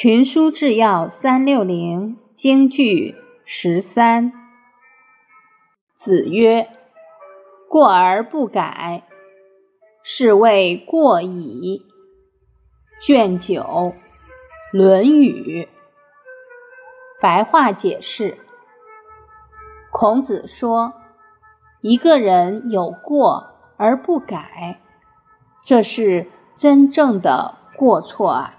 群书治要三六零京剧十三。子曰：“过而不改，是谓过矣。”卷九，《论语》白话解释。孔子说：“一个人有过而不改，这是真正的过错啊。”